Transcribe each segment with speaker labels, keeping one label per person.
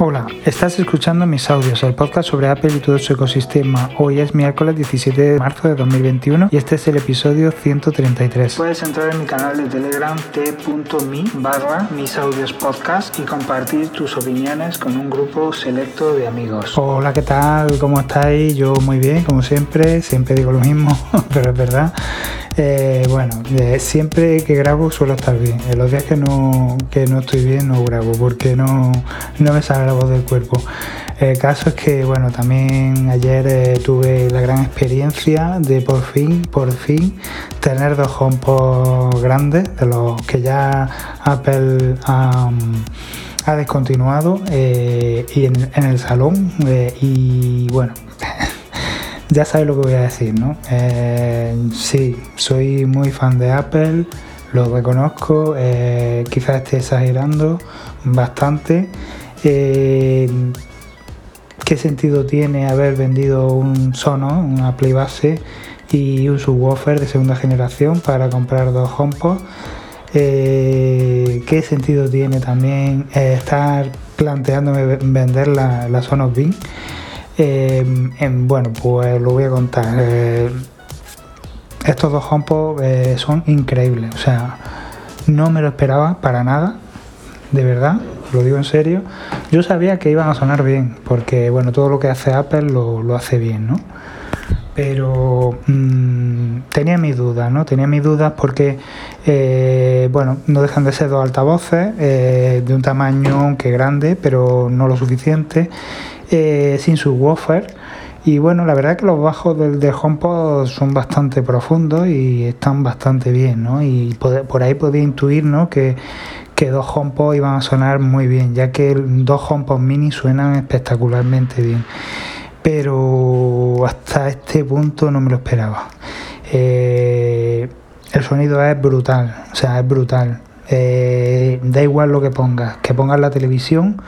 Speaker 1: Hola, estás escuchando mis audios, el podcast sobre Apple y todo su ecosistema. Hoy es miércoles 17 de marzo de 2021 y este es el episodio 133. Puedes entrar en mi canal de Telegram t.me barra mis audios podcast y compartir tus opiniones con un grupo selecto de amigos. Hola, ¿qué tal? ¿Cómo estáis? Yo muy bien, como siempre, siempre digo lo mismo, pero es verdad. Eh, bueno, siempre que grabo suelo estar bien. En los días que no, que no estoy bien no grabo porque no, no me sale la voz del cuerpo. El caso es que, bueno, también ayer eh, tuve la gran experiencia de por fin, por fin, tener dos HomePod grandes, de los que ya Apple ha, descontinuado, eh, y en, el salón. y bueno, ya sabes lo que voy a decir, ¿no? Eh, sí, soy muy fan de Apple, lo reconozco, eh, quizás esté exagerando bastante. Eh, ¿Qué sentido tiene haber vendido un Sonos, una Play Base y un subwoofer de segunda generación para comprar dos HomePod? ¿Qué sentido tiene también estar planteándome vender la, la Sonos Beam? Em, bueno, pues lo voy a contar. Eh, estos dos HomePod eh, son increíbles. O sea, no me lo esperaba para nada. De verdad, lo digo en serio. Yo sabía que iban a sonar bien, porque bueno, todo lo que hace Apple lo, hace bien, ¿no? Pero mm, tenía mis dudas, ¿no? Tenía mis dudas porque, eh, bueno, no dejan de ser dos altavoces de un tamaño que grande, pero no lo suficiente eh, sin su woofer. Y bueno, la verdad que los bajos del, del HomePod son bastante profundos y están bastante bien, ¿no? Y por, ahí podía intuir, ¿no? Que, que dos HomePod iban a sonar muy bien, ya que dos HomePod mini suenan espectacularmente bien. Pero hasta este punto no me lo esperaba. Eh, el sonido es brutal, o sea, es brutal. Eh, da igual lo que pongas, que pongas la televisión,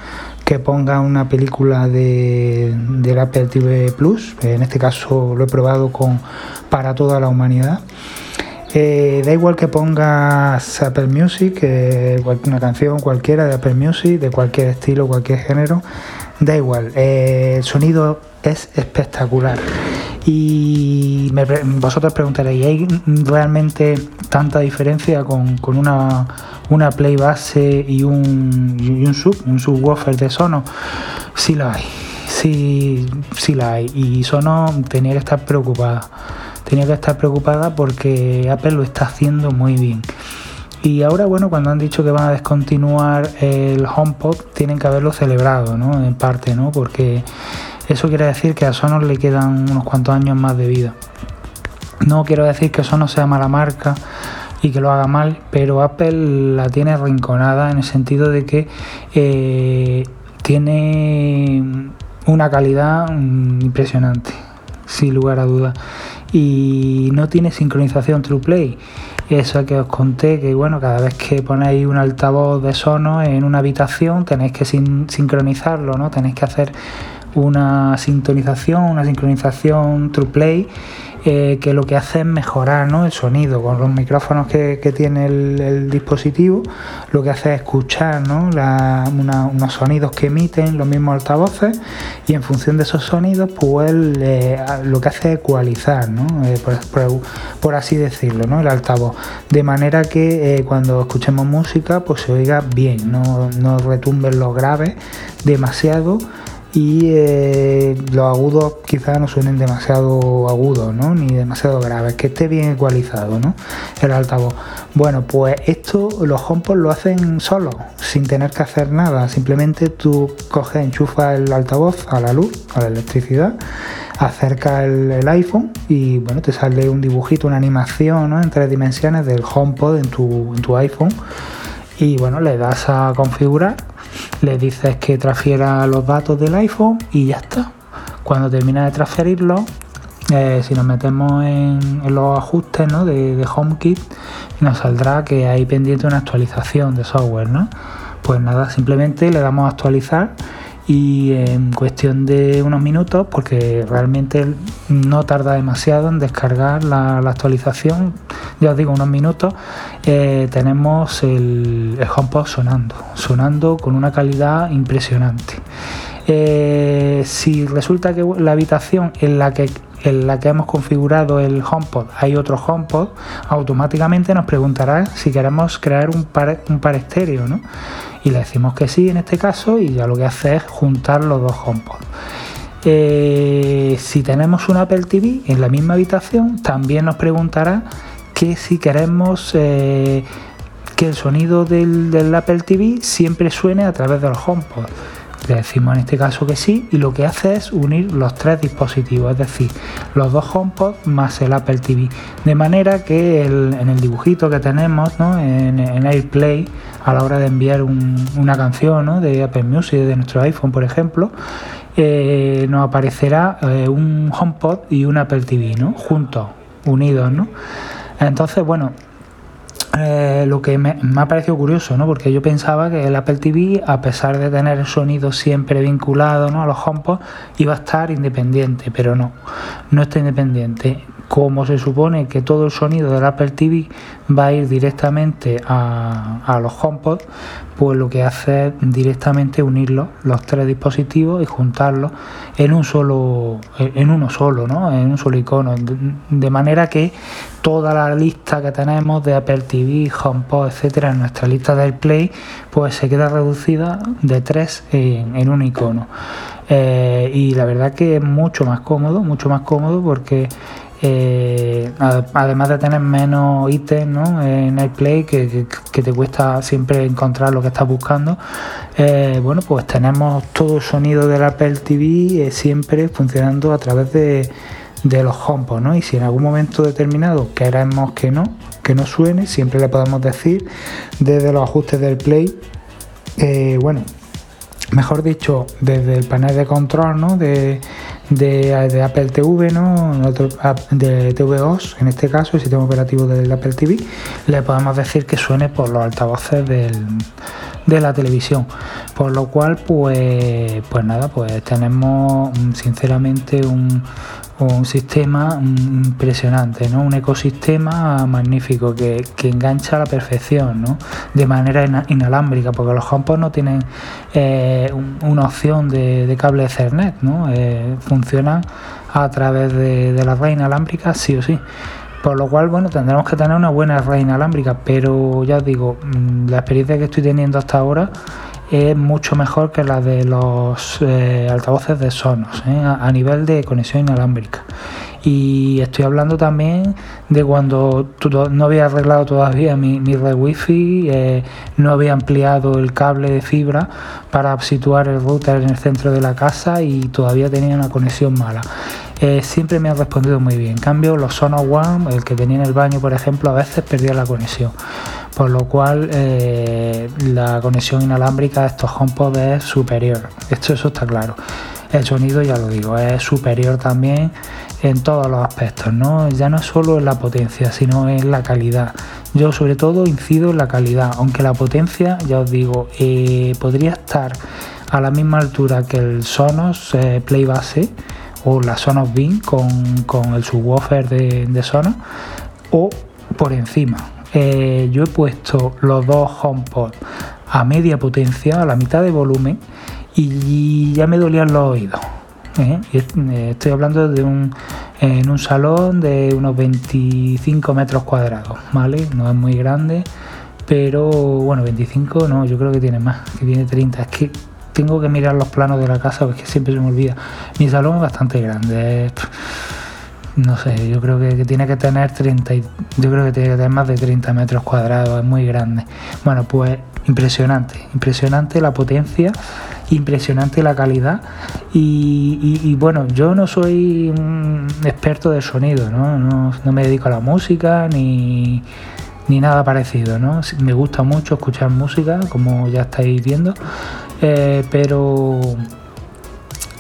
Speaker 1: que ponga una película de, del Apple TV Plus, en este caso lo he probado con para toda la humanidad. Eh, da igual que pongas Apple Music, eh, una canción cualquiera de Apple Music, de cualquier estilo, cualquier género, da igual, eh, el sonido es espectacular. Y vosotros preguntaréis, ¿hay realmente tanta diferencia con, con una una play base y un, y un sub, un subwoofer de Sono, sí la hay, sí, sí la hay. Y Sono tenía que estar preocupada, tenía que estar preocupada porque Apple lo está haciendo muy bien. Y ahora, bueno, cuando han dicho que van a descontinuar el HomePod, tienen que haberlo celebrado, ¿no? En parte, ¿no? Porque eso quiere decir que a Sonos le quedan unos cuantos años más de vida. No quiero decir que Sonos sea mala marca, y que lo haga mal, pero Apple la tiene rinconada en el sentido de que eh, tiene una calidad mm, impresionante, sin lugar a dudas, y no tiene sincronización TruePlay. Eso que os conté, que bueno, cada vez que ponéis un altavoz de sono en una habitación tenéis que sincronizarlo, ¿no? Tenéis que hacer una sintonización, una sincronización TruePlay eh, que lo que hace es mejorar el sonido. Con los micrófonos que, tiene el, dispositivo, lo que hace es escuchar unos sonidos que emiten los mismos altavoces y en función de esos sonidos pues lo que hace es ecualizar, eh, por, así decirlo, el altavoz, de manera que eh, cuando escuchemos música pues se oiga bien, no, no retumben los graves demasiado y eh, los agudos quizás no suenen demasiado agudos, ¿no? Ni demasiado graves, que esté bien ecualizado, ¿no? El altavoz. Bueno, pues esto los HomePod lo hacen solo, sin tener que hacer nada. Simplemente tú coges, enchufas el altavoz a la luz, a la electricidad, acerca el, iPhone y bueno, te sale un dibujito, una animación ¿no? en tres dimensiones del HomePod en tu, en tu iPhone y bueno, le das a configurar le dices que transfiera los datos del iPhone y ya está. Cuando termina de transferirlo, eh, si nos metemos en, los ajustes de, HomeKit, nos saldrá que hay pendiente una actualización de software. ¿no? Pues nada, simplemente le damos a actualizar y en cuestión de unos minutos, porque realmente no tarda demasiado en descargar la, actualización, ya os digo, unos minutos, eh, tenemos el, el HomePod sonando, sonando con una calidad impresionante. Eh, si resulta que la habitación en la que en la que hemos configurado el HomePod hay otro HomePod, automáticamente nos preguntará si queremos crear un par, un par estéreo, ¿no? Y le decimos que sí en este caso y ya lo que hace es juntar los dos HomePod. Eh, si tenemos un Apple TV en la misma habitación, también nos preguntará que si queremos eh, que el sonido del, Apple TV siempre suene a través del HomePod. Le decimos en este caso que sí y lo que hace es unir los tres dispositivos, es decir, los dos HomePod más el Apple TV. De manera que en el dibujito que tenemos en, AirPlay a la hora de enviar una canción de Apple Music de nuestro iPhone, por ejemplo, eh, nos aparecerá eh, un HomePod y un Apple TV ¿no? juntos, unidos. ¿no? Entonces, bueno, eh, lo que me, ha parecido curioso, ¿no? Porque yo pensaba que el Apple TV, a pesar de tener el sonido siempre vinculado ¿no? a los HomePod, iba a estar independiente, pero no, no está independiente como se supone que todo el sonido del Apple TV va a ir directamente a, los HomePod, pues lo que hace es directamente unirlos, los tres dispositivos, y juntarlos en un solo, en uno solo, ¿no? En un solo icono. De, manera que toda la lista que tenemos de Apple TV, HomePod, etcétera, en nuestra lista del Play, pues se queda reducida de tres en, un icono. Eh, y la verdad que es mucho más cómodo, mucho más cómodo porque eh, además de tener menos ítems en el Play que, te cuesta siempre encontrar lo que estás buscando, eh, bueno, pues tenemos todo el sonido del Apple TV siempre funcionando a través de, los HomePod, ¿no? Y si en algún momento determinado queremos que no, que no suene, siempre le podemos decir desde los ajustes del Play, bueno, mejor dicho, desde el panel de control ¿no? de, de, Apple TV, ¿no? de TVOS, en este caso, el sistema operativo del Apple TV, le podemos decir que suene por los altavoces de la televisión. Por lo cual, pues, pues nada, pues tenemos sinceramente un, un sistema impresionante, ¿no? un ecosistema magnífico que, engancha a la perfección, ¿no? de manera inalámbrica, porque los HomePod no tienen eh, una opción de, cable Ethernet, ¿no? Eh, funcionan a través de, la red inalámbrica sí o sí. Por lo cual, bueno, tendremos que tener una buena red inalámbrica, pero ya os digo, mm, la experiencia que estoy teniendo hasta ahora es mucho mejor que la de los eh, altavoces de Sonos ¿eh? a, nivel de conexión inalámbrica. Y estoy hablando también de cuando no había arreglado todavía mi, red wifi, eh, no había ampliado el cable de fibra para situar el router en el centro de la casa y todavía tenía una conexión mala. siempre me han respondido muy bien. En cambio, los Sonos One, el que tenía en el baño, por ejemplo, a veces perdía la conexión por lo cual eh, la conexión inalámbrica de estos HomePod es superior. Esto está claro. El sonido, ya lo digo, es superior también en todos los aspectos, ¿no? Ya no es solo en la potencia, sino en la calidad. Yo sobre todo incido en la calidad, aunque la potencia, ya os digo, eh, podría estar a la misma altura que el Sonos eh, Play Base o la Sonos Beam con, el subwoofer de, de Sonos o por encima. Eh, yo he puesto los dos HomePod a media potencia, a la mitad de volumen, y ya me dolían los oídos. ¿eh? Eh, estoy hablando de un, en un salón de unos 25 metros cuadrados, ¿vale? No es muy grande, pero bueno, 25 no, yo creo que tiene más, que tiene 30. Es que tengo que mirar los planos de la casa porque siempre se me olvida. Mi salón es bastante grande no sé, yo creo que, tiene que tener 30, yo creo que tiene que tener más de 30 metros cuadrados, es muy grande. Bueno, pues impresionante, impresionante la potencia, impresionante la calidad y, bueno, yo no soy un experto de sonido, ¿no? No, me dedico a la música ni, ni nada parecido, ¿no? Me gusta mucho escuchar música, como ya estáis viendo, eh, pero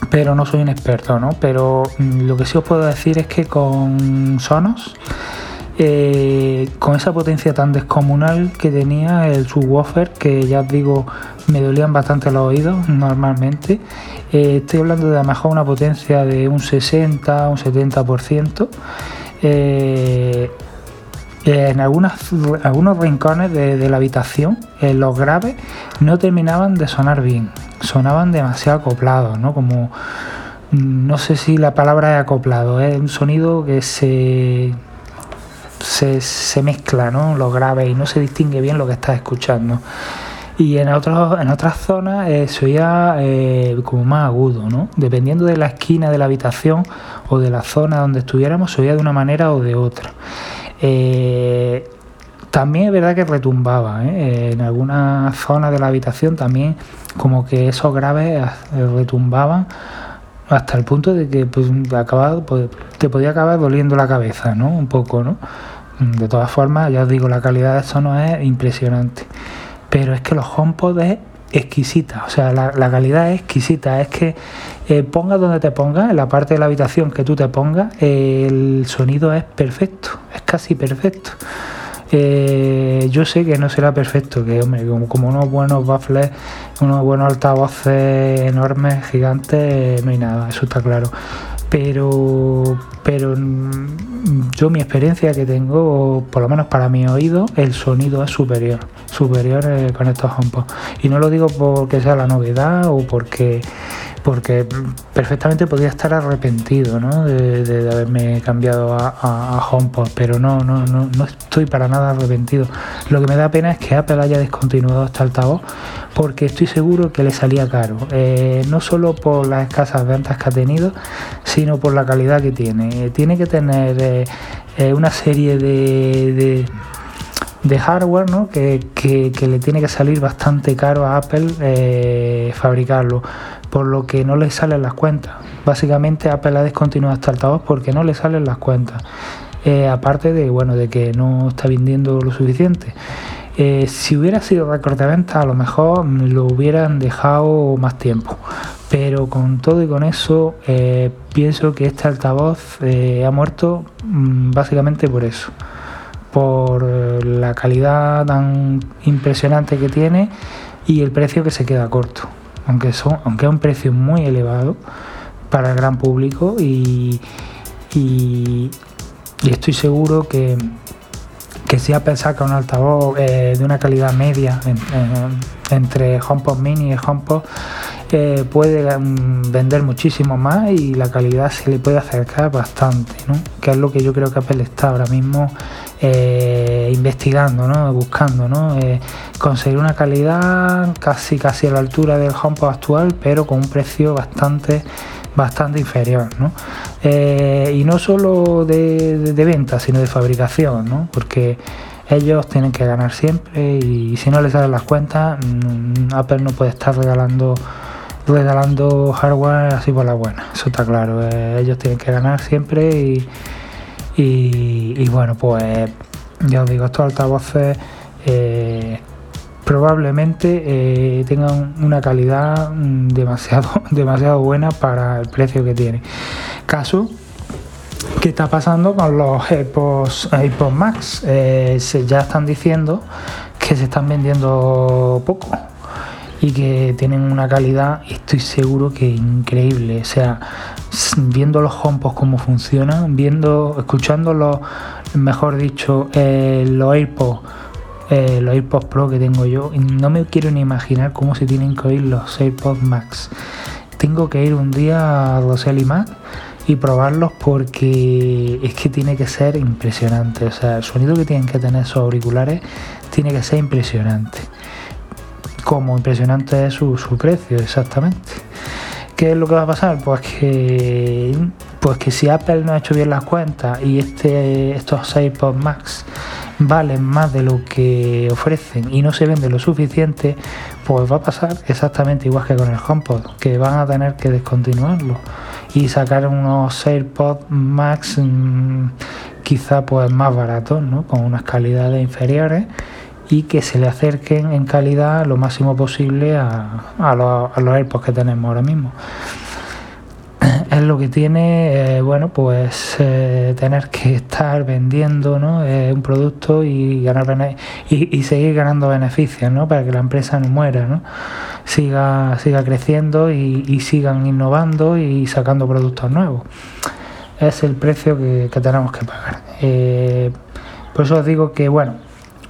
Speaker 1: pero no soy un experto, ¿no? Pero mm, lo que sí os puedo decir es que con Sonos eh, con esa potencia tan descomunal que tenía el subwoofer, que ya os digo, me dolían bastante los oídos normalmente. Eh, estoy hablando de a lo mejor una potencia de un 60, un 70%. Eh, en algunas, algunos rincones de, la habitación, en los graves, no terminaban de sonar bien, sonaban demasiado acoplados, ¿no? Como, no sé si la palabra es acoplado, es un sonido que se, se, mezcla, ¿no? Los graves y no se distingue bien lo que estás escuchando. Y en, otros, en otras zonas eh, se oía eh, como más agudo, ¿no? Dependiendo de la esquina de la habitación o de la zona donde estuviéramos, se oía de una manera o de otra. Eh, también es verdad que retumbaba, en algunas zonas de la habitación también como que esos graves retumbaban hasta el punto de que pues, acabado, pues, te podía acabar doliendo la cabeza, ¿no? Un poco, ¿no? De todas formas, ya os digo, la calidad de eso no es impresionante. Pero es que los HomePod es exquisita, o sea, la, calidad es exquisita, es que eh, pongas donde te pongas, en la parte de la habitación que tú te pongas, el sonido es perfecto, es casi perfecto. Eh, yo sé que no será perfecto, que hombre, como, unos buenos baffles, unos buenos altavoces enormes, gigantes, no hay nada, eso está claro. Pero, pero mm, yo mi experiencia que tengo, por lo menos para mi oído, el sonido es superior, superior eh, con estos HomePod. Y no lo digo porque sea la novedad o porque porque perfectamente podía estar arrepentido ¿no? de, haberme cambiado a, a, HomePod, pero no, no, no, no estoy para nada arrepentido. Lo que me da pena es que Apple haya descontinuado este altavoz porque estoy seguro que le salía caro, eh, no solo por las escasas ventas que ha tenido, sino por la calidad que tiene. Tiene que tener eh, eh, una serie de, de hardware ¿no? que, que, le tiene que salir bastante caro a Apple fabricarlo por lo que no le salen las cuentas. Básicamente Apple ha descontinuado este altavoz porque no le salen las cuentas. Eh, aparte de bueno de que no está vendiendo lo suficiente. Eh, si hubiera sido récord de venta, a lo mejor lo hubieran dejado más tiempo. Pero con todo y con eso, eh, pienso que este altavoz ha muerto mm, básicamente por eso. Por la calidad tan impresionante que tiene y el precio que se queda corto aunque, son, aunque es un precio muy elevado para el gran público y, estoy seguro que, que si Apple saca un altavoz eh, de una calidad media entre HomePod Mini y HomePod eh, puede mm, vender muchísimo más y la calidad se le puede acercar bastante, ¿no? que es lo que yo creo que Apple está ahora mismo eh, investigando, ¿no? buscando, ¿no? Eh, conseguir una calidad casi casi a la altura del HomePod actual, pero con un precio bastante bastante inferior, ¿no? Eh, y no solo de, venta, sino de fabricación, ¿no? porque ellos tienen que ganar siempre y si no les salen las cuentas, mm, Apple no puede estar regalando regalando hardware así por la buena, eso está claro. ellos tienen que ganar siempre y y, bueno, pues ya os digo, estos altavoces eh, probablemente eh, tengan una calidad mm, demasiado, demasiado buena para el precio que tiene. Caso que está pasando con los AirPods, Max. Eh, se, ya están diciendo que se están vendiendo poco y que tienen una calidad, estoy seguro que increíble. O sea, viendo los HomePods cómo funcionan, viendo, escuchando los, mejor dicho, eh, los AirPods, eh, los AirPods Pro que tengo yo, no me quiero ni imaginar cómo se tienen que oír los AirPods Max. Tengo que ir un día a Rosel y Mac y probarlos porque es que tiene que ser impresionante. O sea, el sonido que tienen que tener esos auriculares tiene que ser impresionante como impresionante es su, precio exactamente. ¿Qué es lo que va a pasar? Pues que, pues que si Apple no ha hecho bien las cuentas y este, estos AirPods Max valen más de lo que ofrecen y no se vende lo suficiente, pues va a pasar exactamente igual que con el HomePod, que van a tener que descontinuarlo y sacar unos AirPods Max mm, quizá pues más baratos, ¿no? con unas calidades inferiores y que se le acerquen en calidad lo máximo posible a, los, AirPods que tenemos ahora mismo. es lo que tiene, eh, bueno, pues eh, tener que estar vendiendo ¿no? un producto y, ganar y, seguir ganando beneficios ¿no? para que la empresa no muera, ¿no? siga, siga creciendo y, sigan innovando y sacando productos nuevos. Es el precio que, tenemos que pagar. Eh, por eso os digo que, bueno,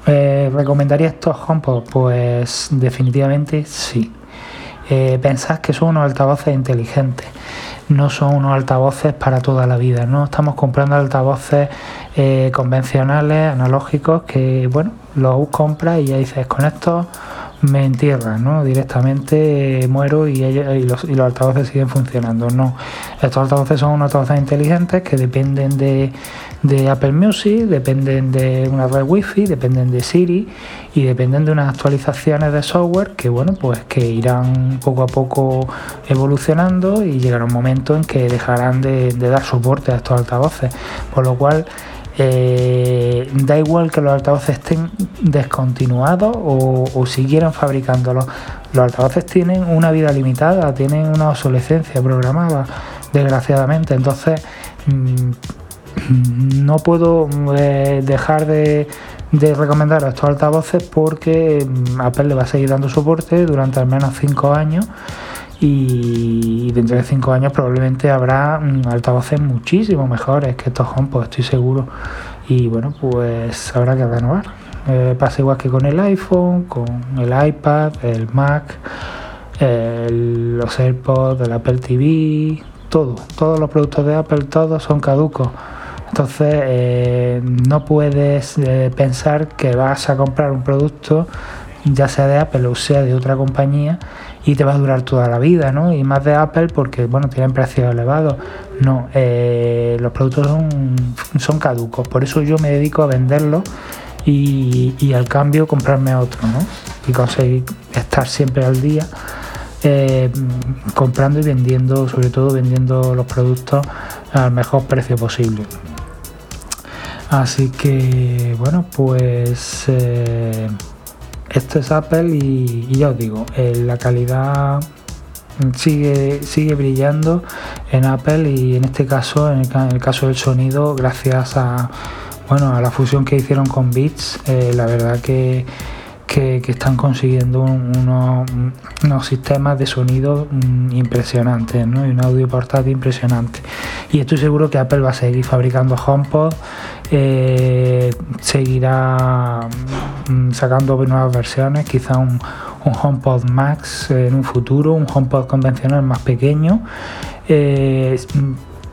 Speaker 1: ¿recomendaría estos HomePod? Pues definitivamente sí. pensad que son unos altavoces inteligentes no son unos altavoces para toda la vida, no estamos comprando altavoces eh, convencionales, analógicos, que bueno, los compras y ya dices, con esto me entierran, ¿no? Directamente muero y, los, y los altavoces siguen funcionando. No, estos altavoces son unos altavoces inteligentes que dependen de de Apple Music, dependen de una red Wi-Fi, dependen de Siri y dependen de unas actualizaciones de software que bueno pues que irán poco a poco evolucionando y llegará un momento en que dejarán de, dar soporte a estos altavoces. Por lo cual eh, da igual que los altavoces estén descontinuados o, o siguieran fabricándolos. Los altavoces tienen una vida limitada, tienen una obsolescencia programada, desgraciadamente. Entonces, mm, no puedo eh, dejar de, recomendar estos altavoces porque mm, Apple le va a seguir dando soporte durante al menos 5 años y dentro de 5 años probablemente habrá mm, altavoces muchísimo mejores que estos HomePod, estoy seguro. Y bueno, pues habrá que renovar. Eh, pasa igual que con el iPhone, con el iPad, el Mac, los AirPods, el Apple TV, todo. Todos los productos de Apple, todos son caducos. Entonces eh, no puedes eh, pensar que vas a comprar un producto, ya sea de Apple o sea de otra compañía, y te va a durar toda la vida, ¿no? Y más de Apple porque, bueno, tienen precios elevados. No, eh, los productos son, caducos, por eso yo me dedico a venderlos y, al cambio comprarme otro, ¿no? Y conseguir estar siempre al día. comprando y vendiendo, sobre todo vendiendo los productos al mejor precio posible. Así que, bueno, pues eh, esto es Apple y, ya os digo, eh, la calidad sigue, sigue brillando en Apple y en este caso, en el, caso del sonido, gracias a, bueno, a la fusión que hicieron con Beats, eh, la verdad que que, están consiguiendo unos, sistemas de sonido mm, impresionantes ¿no? y un audio portátil impresionante. Y estoy seguro que Apple va a seguir fabricando HomePod, eh, seguirá mm, sacando nuevas versiones, quizá un, un HomePod Max en un futuro, un HomePod convencional más pequeño. Eh,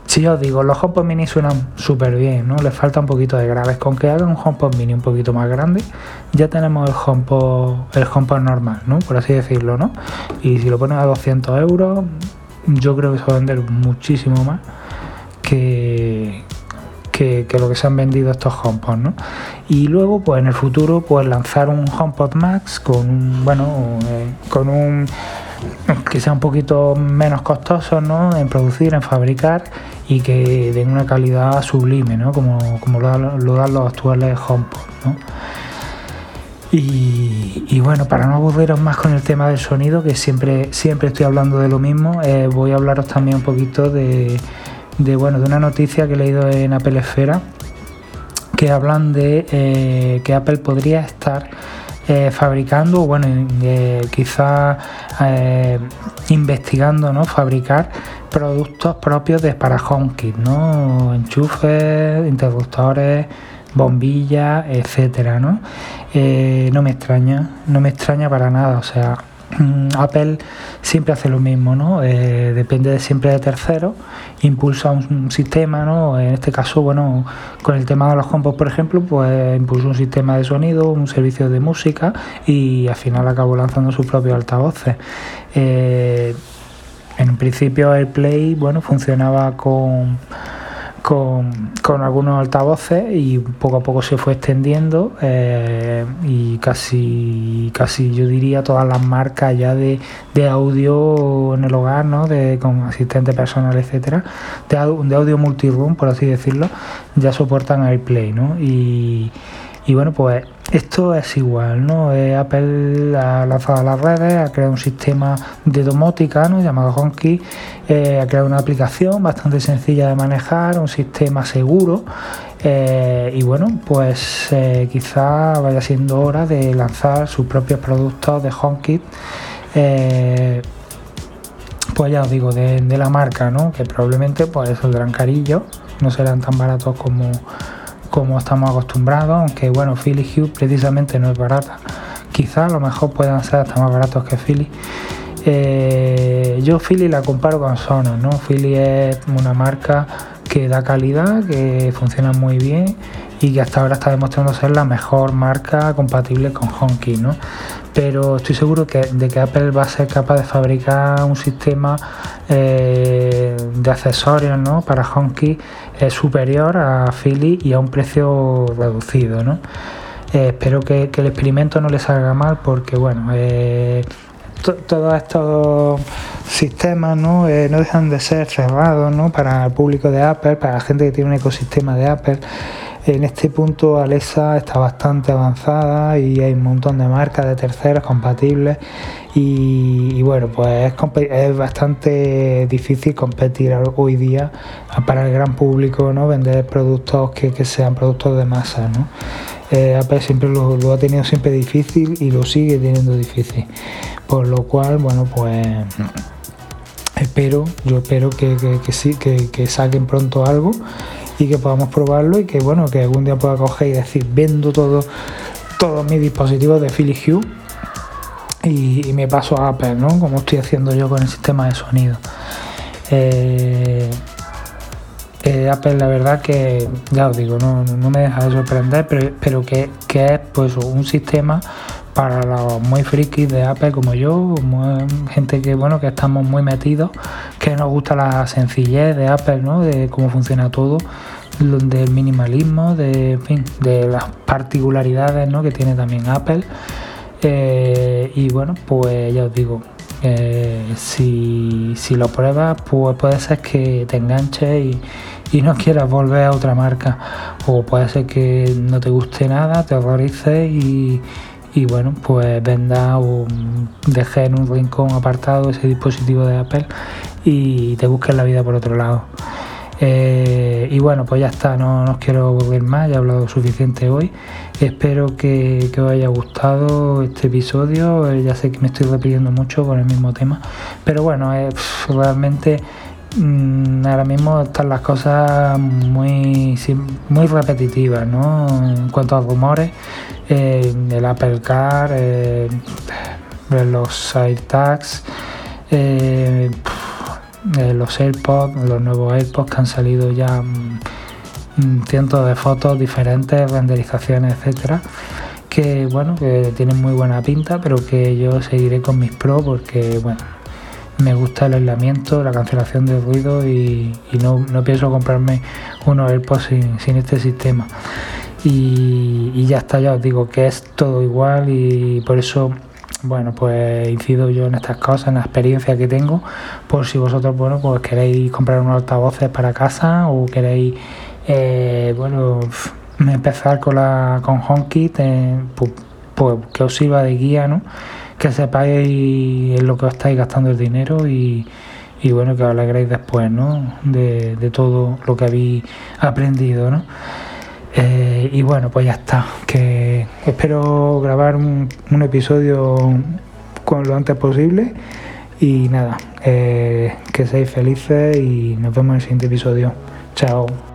Speaker 1: si os digo, los HomePod mini suenan súper bien, ¿no? Les falta un poquito de graves. Con que hagan un HomePod mini un poquito más grande, ya tenemos el HomePod, el HomePod normal, ¿no? Por así decirlo, ¿no? Y si lo ponen a 200 euros, yo creo que se va a vender muchísimo más que, que, lo que se han vendido estos HomePod, ¿no? Y luego, pues en el futuro, pues lanzar un HomePod Max con, bueno, eh, con un que sea un poquito menos costoso ¿no? en producir, en fabricar y que den una calidad sublime, ¿no? como, como lo, dan los actuales HomePod. ¿no? Y, bueno, para no aburriros más con el tema del sonido, que siempre, siempre estoy hablando de lo mismo, eh, voy a hablaros también un poquito de, de, bueno, de una noticia que he leído en Apple Esfera, que hablan de eh, que Apple podría estar eh, fabricando, bueno, eh, quizás eh, investigando, ¿no? Fabricar productos propios de para HomeKit, ¿no? Enchufes, interruptores, bombillas, etcétera, ¿no? no me extraña, no me extraña para nada, o sea, Apple siempre hace lo mismo, ¿no? Eh, depende de siempre de terceros, impulsa un, sistema, ¿no? En este caso, bueno, con el tema de los HomePod, por ejemplo, pues impulsa un sistema de sonido, un servicio de música y al final acabó lanzando sus propios altavoces. Eh, en principio AirPlay, bueno, funcionaba con con, algunos altavoces y poco a poco se fue extendiendo eh, y casi, casi yo diría todas las marcas ya de, audio en el hogar, ¿no? de, con asistente personal, etcétera, de, de audio multiroom, por así decirlo, ya soportan AirPlay, ¿no? Y, Y bueno, pues esto es igual, ¿no? Eh, Apple ha lanzado las redes, ha creado un sistema de domótica, ¿no? Llamado HomeKey, eh, ha creado una aplicación bastante sencilla de manejar, un sistema seguro. Eh, y bueno, pues quizá vaya siendo hora de lanzar sus propios productos de HomeKit. pues ya os digo, de, la marca, ¿no? Que probablemente pues saldrán carillos, no serán tan baratos como como estamos acostumbrados, aunque bueno, Philly Hue precisamente no es barata. Quizá a lo mejor puedan ser hasta más baratos que Philly. Eh, yo Philly la comparo con Sonos, ¿no? Philly es una marca que da calidad, que funciona muy bien y que hasta ahora está demostrando ser la mejor marca compatible con Honky, ¿no? Pero estoy seguro que, de que Apple va a ser capaz de fabricar un sistema eh, de accesorios, ¿no? Para Honky es superior a Philly y a un precio reducido, ¿no? Eh, espero que, el experimento no le salga mal porque, bueno, eh, todos estos sistemas ¿no? Eh, no dejan de ser cerrados ¿no? para el público de Apple, para la gente que tiene un ecosistema de Apple. En este punto Alexa está bastante avanzada y hay un montón de marcas de terceros compatibles y, bueno, pues es, bastante difícil competir hoy día para el gran público, ¿no? Vender productos que, sean productos de masa, ¿no? Eh, Apple siempre lo, ha tenido siempre difícil y lo sigue teniendo difícil. Por lo cual, bueno, pues espero, yo espero que, sí, que, que saquen pronto algo y que podamos probarlo y que bueno, que algún día pueda coger y decir, vendo todo, todos mis dispositivos de Philips Hue y, me paso a Apple, ¿no? Como estoy haciendo yo con el sistema de sonido. Eh, eh, Apple la verdad que, ya os digo, no, me deja de sorprender, pero, pero que, que, es pues un sistema para los muy frikis de Apple como yo, gente que bueno que estamos muy metidos, que nos gusta la sencillez de Apple, ¿no? De cómo funciona todo, del minimalismo, de fin, de las particularidades ¿no? que tiene también Apple. Eh, y bueno, pues ya os digo, eh, si, lo pruebas, pues puede ser que te enganches y, y, no quieras volver a otra marca. O puede ser que no te guste nada, te horrorices y, y bueno, pues venda o deje en un rincón apartado ese dispositivo de Apple y te busques la vida por otro lado. Eh, y bueno, pues ya está, no, os quiero volver más, ya he hablado suficiente hoy. Espero que, os haya gustado este episodio. Eh, ya sé que me estoy repitiendo mucho con el mismo tema, pero bueno, es realmente ahora mismo están las cosas muy, muy repetitivas, ¿no? En cuanto a rumores, eh, el Apple Car, eh, los AirTags, eh, los AirPods, los nuevos AirPods que han salido ya mm, mm, cientos de fotos diferentes, renderizaciones, etcétera que bueno, que tienen muy buena pinta, pero que yo seguiré con mis Pro porque bueno, me gusta el aislamiento, la cancelación de ruido y, no, pienso comprarme unos AirPods sin, sin este sistema y, ya está, ya os digo que es todo igual y por eso bueno, pues incido yo en estas cosas, en la experiencia que tengo, por si vosotros, bueno, pues queréis comprar unos altavoces para casa o queréis, eh, bueno, empezar con la con HomeKit, eh, pues, que os sirva de guía, ¿no? Que sepáis en lo que os estáis gastando el dinero y, y bueno, que os alegréis después, ¿no? De, de todo lo que habéis aprendido, ¿no? Eh, y bueno, pues ya está. Que espero grabar un, episodio con lo antes posible. Y nada, eh, que seáis felices y nos vemos en el siguiente episodio. Chao.